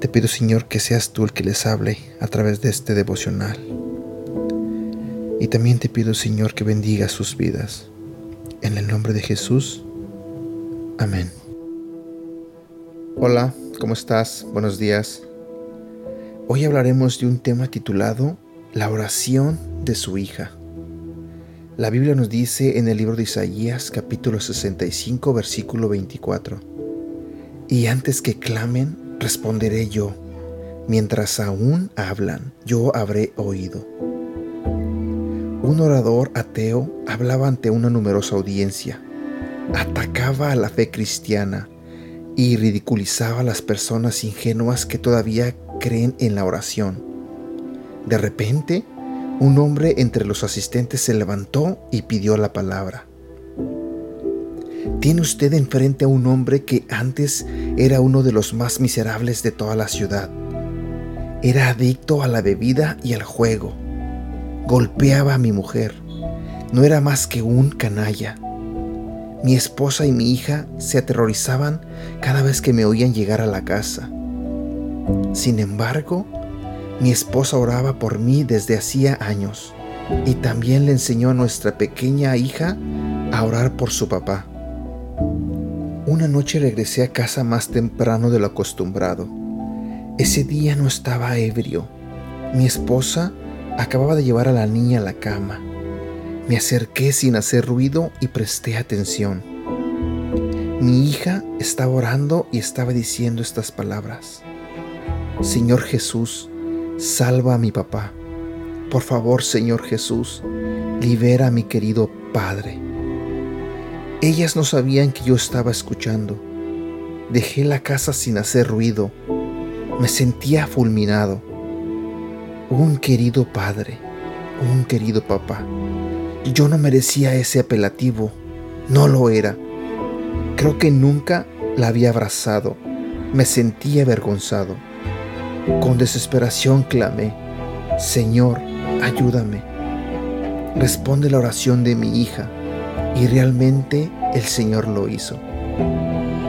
Te pido, Señor, que seas tú el que les hable a través de este devocional. Y también te pido, Señor, que bendiga sus vidas. En el nombre de Jesús. Amén. Hola, ¿cómo estás? Buenos días. Hoy hablaremos de un tema titulado La oración de su hija. La Biblia nos dice en el libro de Isaías capítulo 65 versículo 24, Y antes que clamen, responderé yo, mientras aún hablan, yo habré oído. Un orador ateo hablaba ante una numerosa audiencia, atacaba a la fe cristiana y ridiculizaba a las personas ingenuas que todavía creen en la oración. De repente, un hombre entre los asistentes se levantó y pidió la palabra. Tiene usted enfrente a un hombre que antes era uno de los más miserables de toda la ciudad. Era adicto a la bebida y al juego. Golpeaba a mi mujer. No era más que un canalla. Mi esposa y mi hija se aterrorizaban cada vez que me oían llegar a la casa. Sin embargo, mi esposa oraba por mí desde hacía años y también le enseñó a nuestra pequeña hija a orar por su papá. Una noche regresé a casa más temprano de lo acostumbrado. Ese día no estaba ebrio. Mi esposa acababa de llevar a la niña a la cama. Me acerqué sin hacer ruido y presté atención. Mi hija estaba orando y estaba diciendo estas palabras. Señor Jesús, Salva a mi papá. Por favor, Señor Jesús, libera a mi querido Padre. Ellas no sabían que yo estaba escuchando. Dejé la casa sin hacer ruido. Me sentía fulminado. Un querido Padre, un querido papá. Yo no merecía ese apelativo. No lo era. Creo que nunca la había abrazado. Me sentía avergonzado. Con desesperación clamé, Señor, ayúdame. Responde la oración de mi hija y realmente el Señor lo hizo.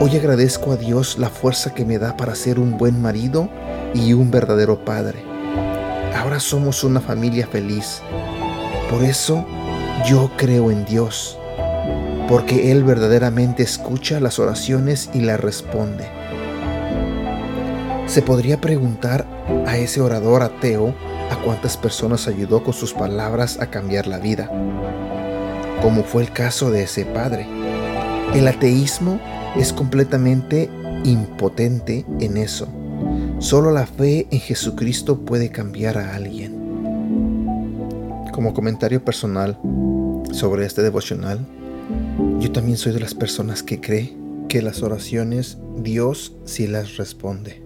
Hoy agradezco a Dios la fuerza que me da para ser un buen marido y un verdadero padre. Ahora somos una familia feliz. Por eso yo creo en Dios, porque Él verdaderamente escucha las oraciones y las responde. Se podría preguntar a ese orador ateo a cuántas personas ayudó con sus palabras a cambiar la vida, como fue el caso de ese padre. El ateísmo es completamente impotente en eso. Solo la fe en Jesucristo puede cambiar a alguien. Como comentario personal sobre este devocional, yo también soy de las personas que cree que las oraciones Dios sí las responde.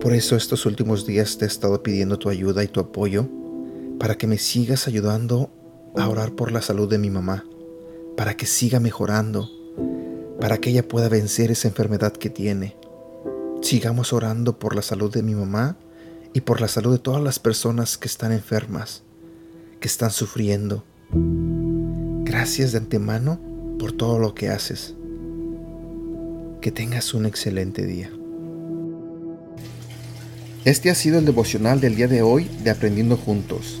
Por eso estos últimos días te he estado pidiendo tu ayuda y tu apoyo para que me sigas ayudando a orar por la salud de mi mamá, para que siga mejorando, para que ella pueda vencer esa enfermedad que tiene. Sigamos orando por la salud de mi mamá y por la salud de todas las personas que están enfermas, que están sufriendo. Gracias de antemano por todo lo que haces. Que tengas un excelente día. Este ha sido el devocional del día de hoy de Aprendiendo Juntos.